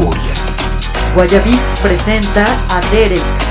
Euforia. Guayabits presenta a Derek.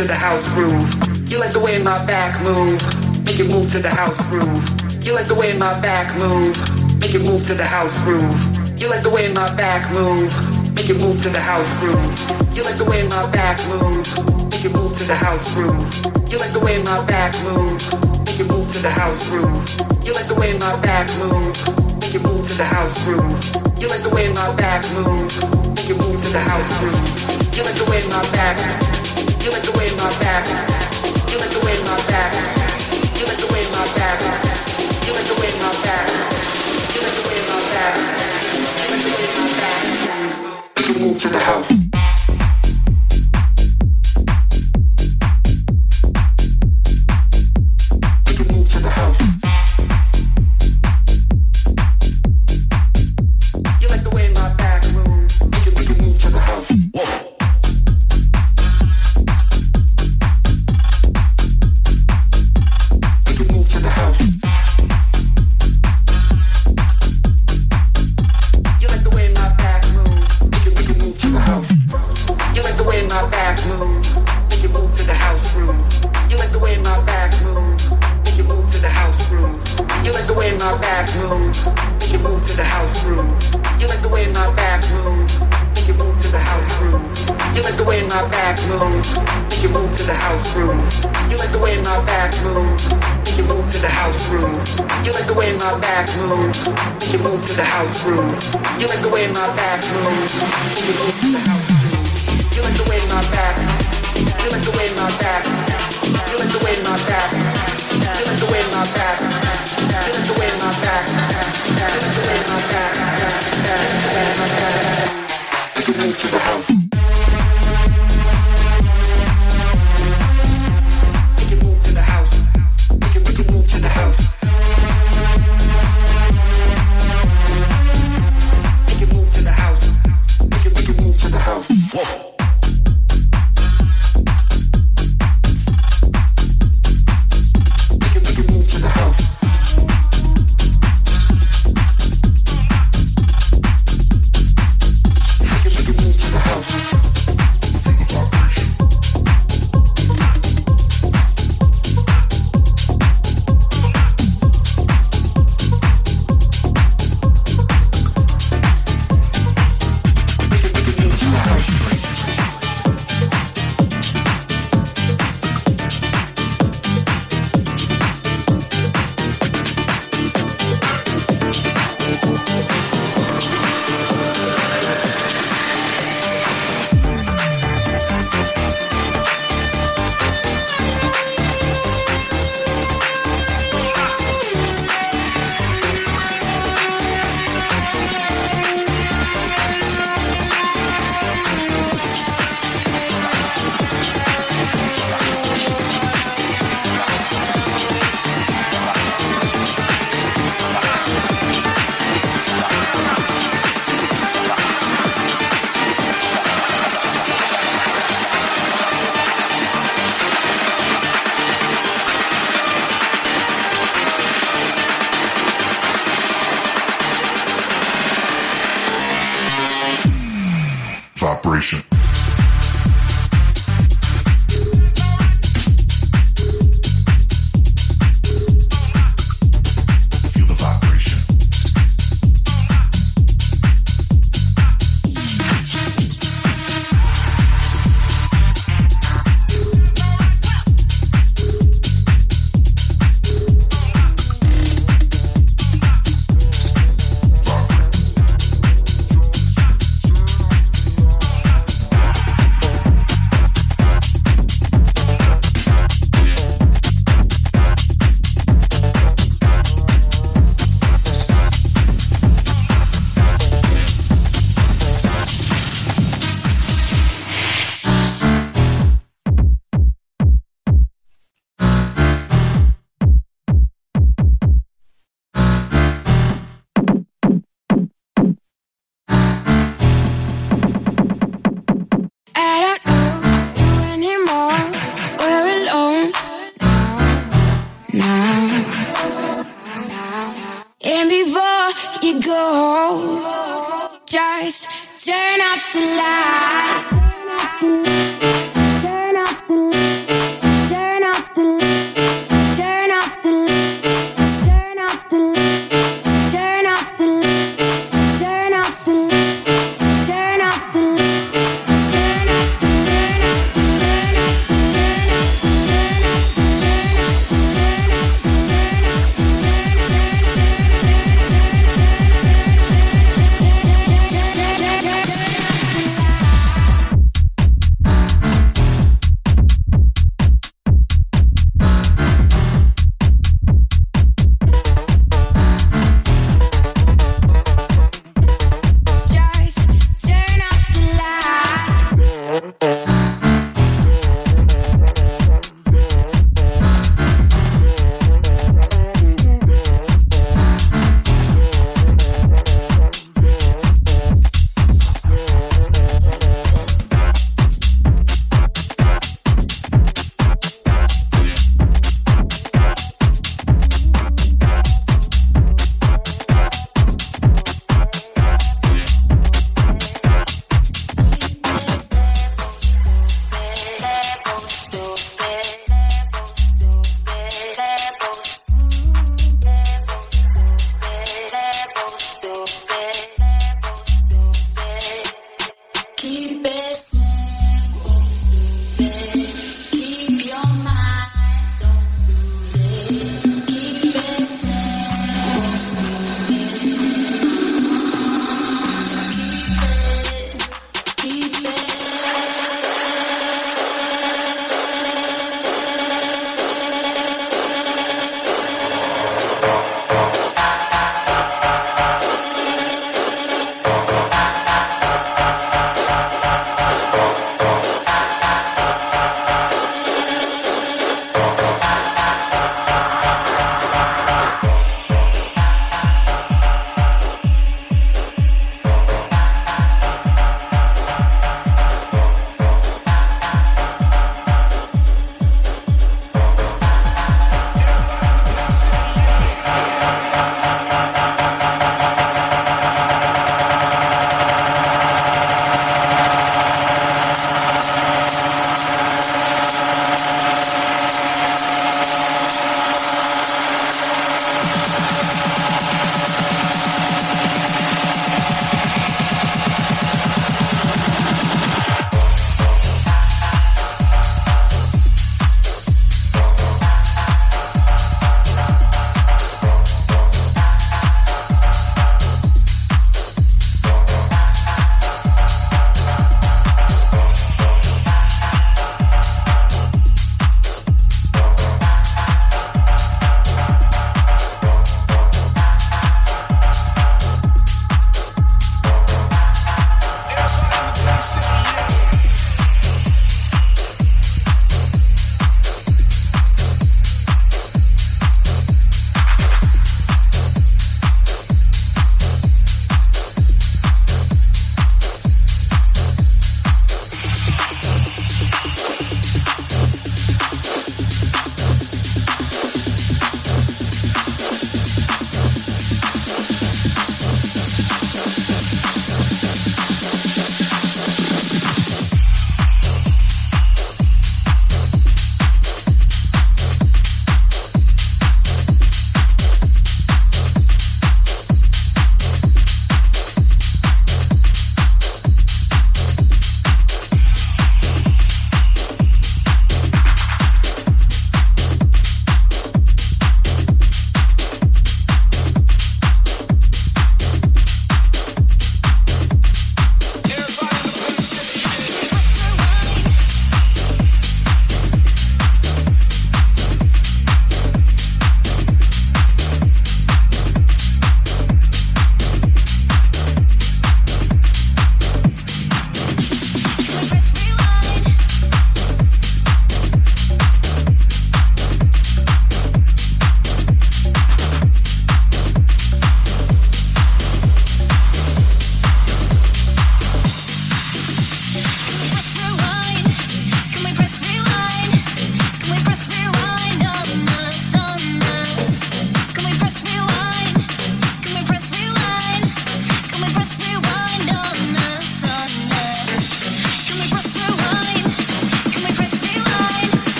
to the house groove. You like the way my back move. Make it move to the house groove. You like the way my back move. Make it move to the house groove. You like the way my back move. Make it move to the house groove. You like the way my back move. Make it move to the house groove. You like the way my back move. Make it move to the house groove. You like the way my back move. Make it move to the house groove. You like the way my back move. Make it move to the house groove. You like the way my back move move to the house. To the house. vibration.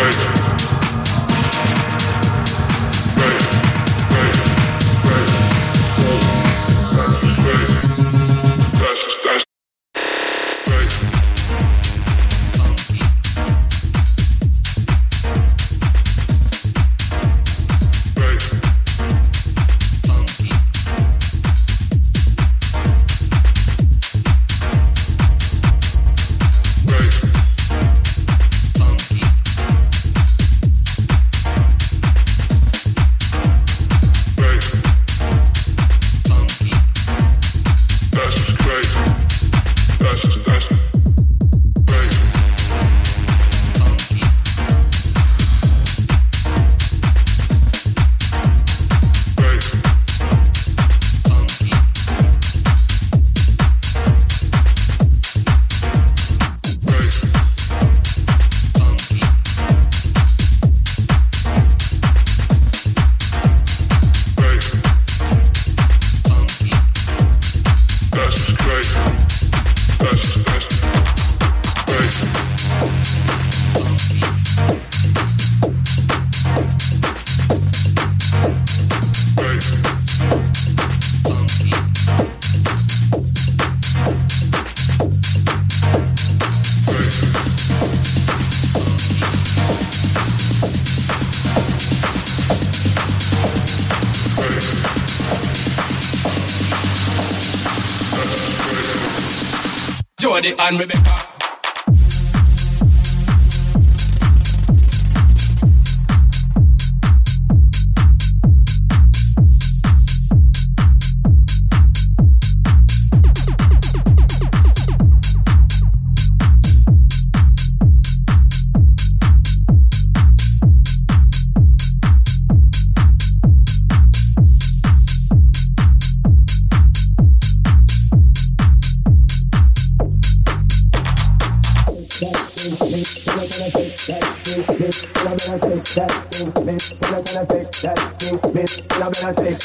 And Rebecca. that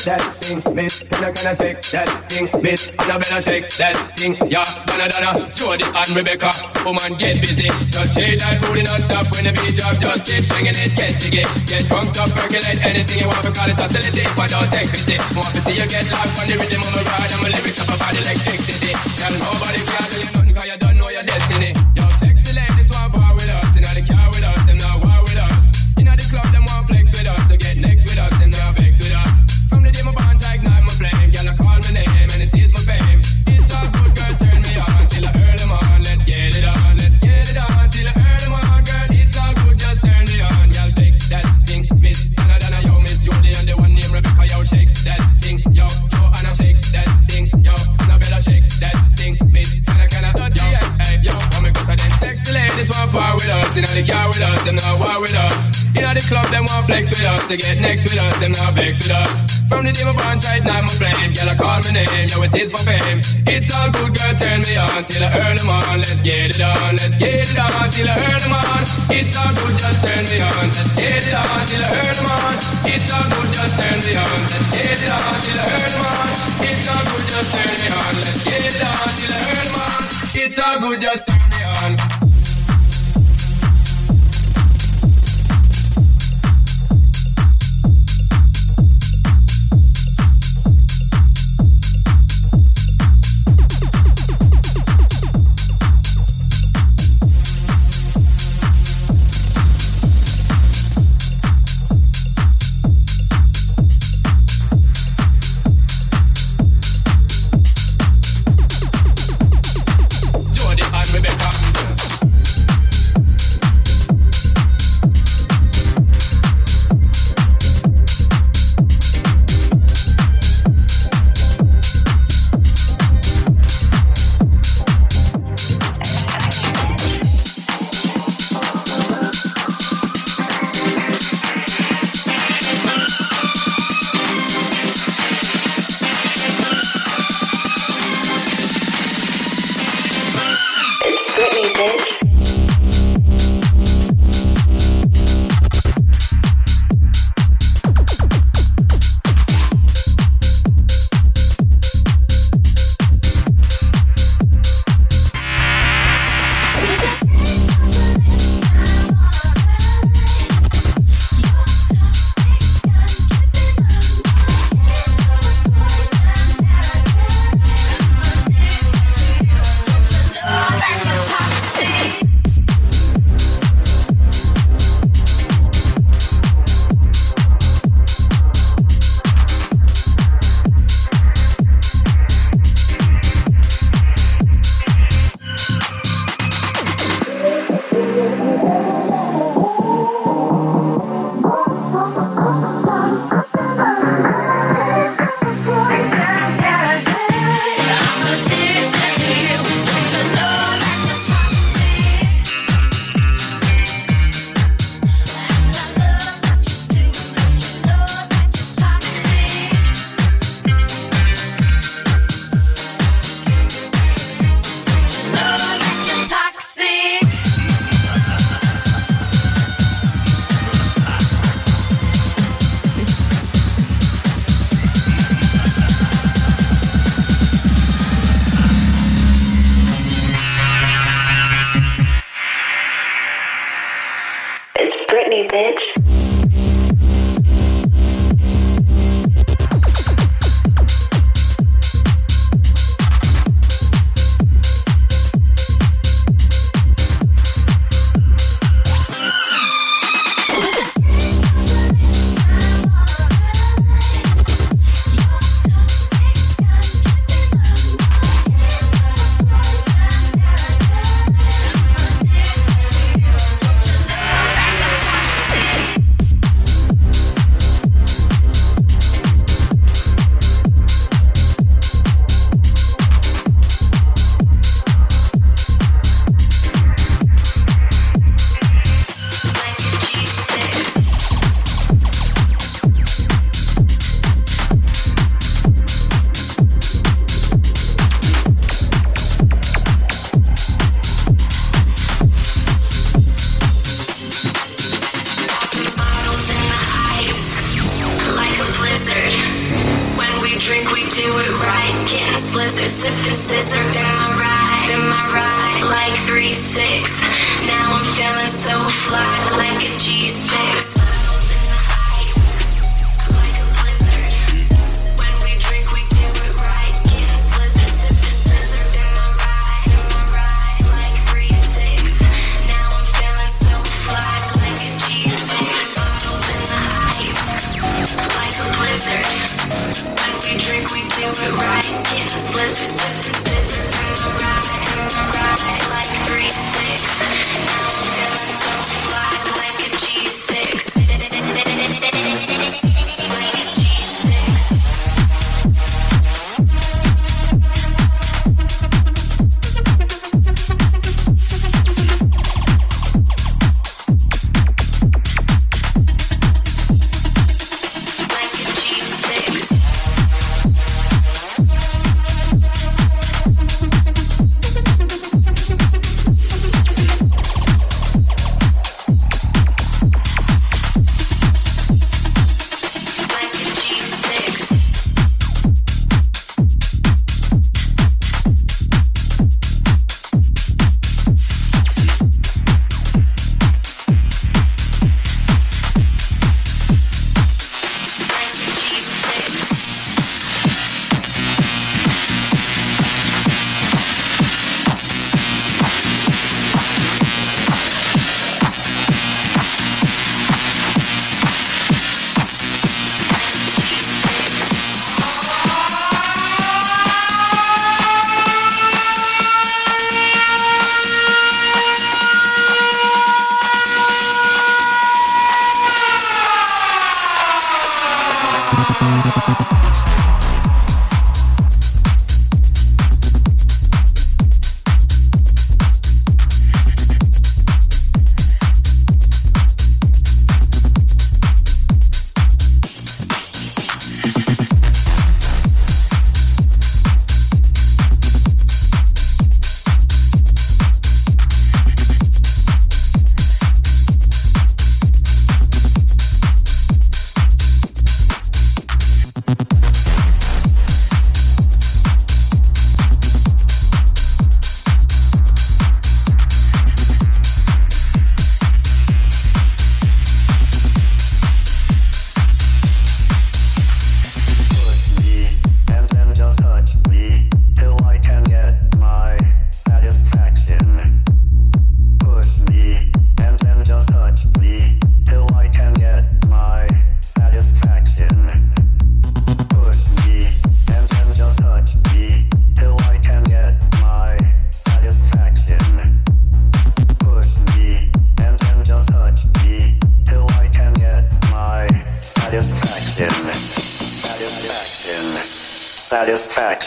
that thing, miss? Can I, can I take that thing, miss? Can I, better take that thing, yeah. Donna, Donna, Jody and Rebecca, woman get busy. Just shake that booty non-stop when the beat drop. Just keep swinging it, get jiggy. Get drunk up, percolate anything you want because it's facility, but don't take pity. Want to see you get lost on the rhythm of my ride and my lyrics up about electricity. Tell nobody can tell you nothing cause you don't know your destiny. Us, the car with us, them not war with us. In the club, them want flex with us, to get next with us, them not vex with us. From the day my bond tight, now my flame, girl, I call my name, yo, it is my fame. It's all good, girl, turn me on, till I earn them on, let's get it on, let's get it on, till I earn them on. It's all good, just turn me on, let's get it on, till I earn them on. It's all good, just turn me on, let's get it on, till I earn them on. It's all good, just turn me on, let's get it on, till I earn them on. It's all good, just turn me on.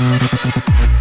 Thank you.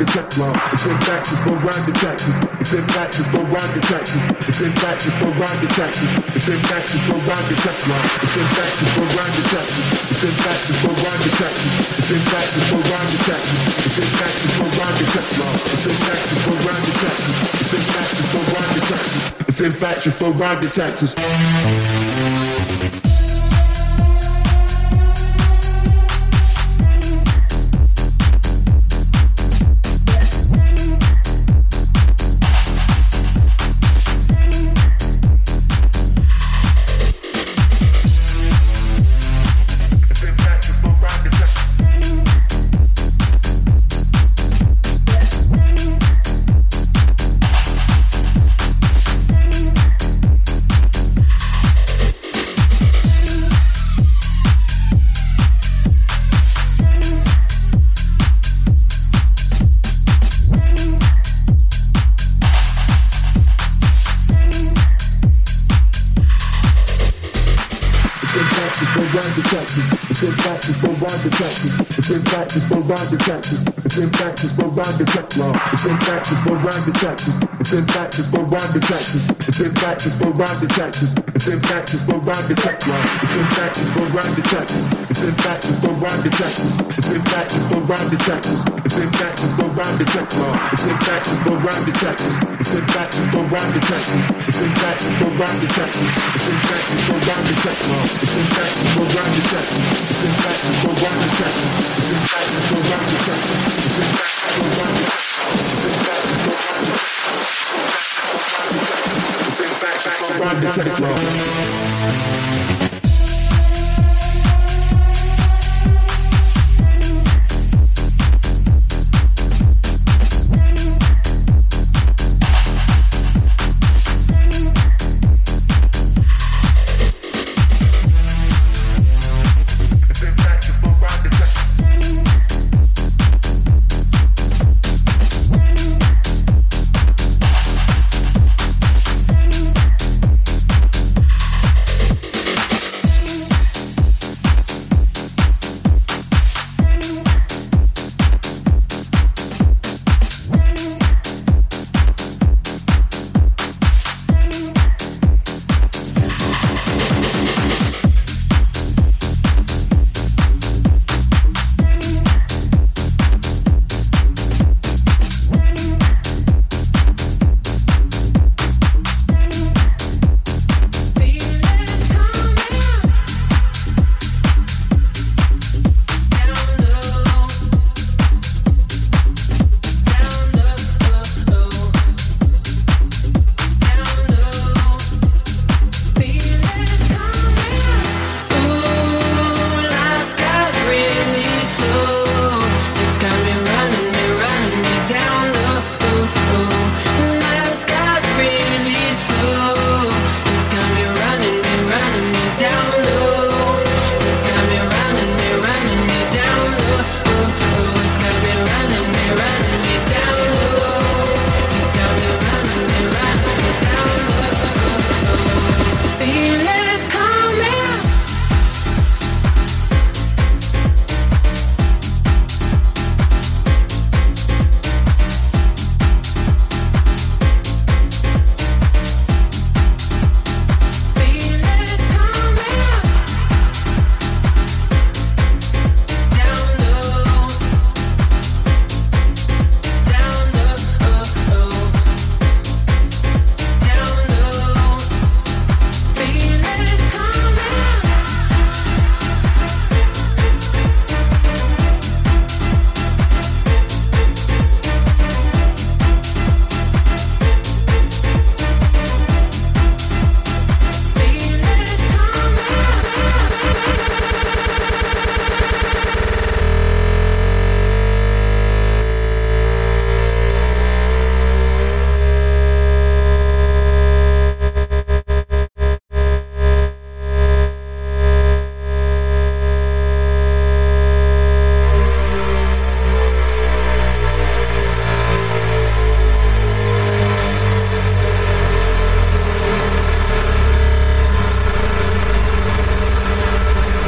the check line. It's in fact, just go ride the taxes. It's in fact, just go ride the taxes. It's in fact, just go ride the taxes. It's in fact, just go ride the check line. It's in fact, just go ride the taxes. It's in fact, just go ride the taxes. It's in fact, just go ride the taxes. It's in fact, just go ride the check line. It's in fact, just go ride the taxes. It's in fact, just go ride the taxes. It's in fact, just go ride the taxes. Ten factors for rhyme detectors. The ten factors for rhyme detectors. factors for rhyme detectors. It's in factors for rhyme detectors. It's in factors for rhyme detectors. It's in factors for rhyme detectors. It's in factors for rhyme detectors. It's in factors for rhyme detectors. It's in factors for rhyme detectors. It's in factors for rhyme detectors. It's in factors for rhyme detectors. It's in factors for rhyme detectors. It's in factors for rhyme detectors. It's in factors for rhyme detectors. It's in factors for rhyme detectors. It's in factors for rhyme detectors. It's in factors for rhyme detectors. Same fact, fact, fact, fact, fact,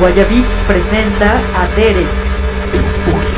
Guayabits presenta a Derek.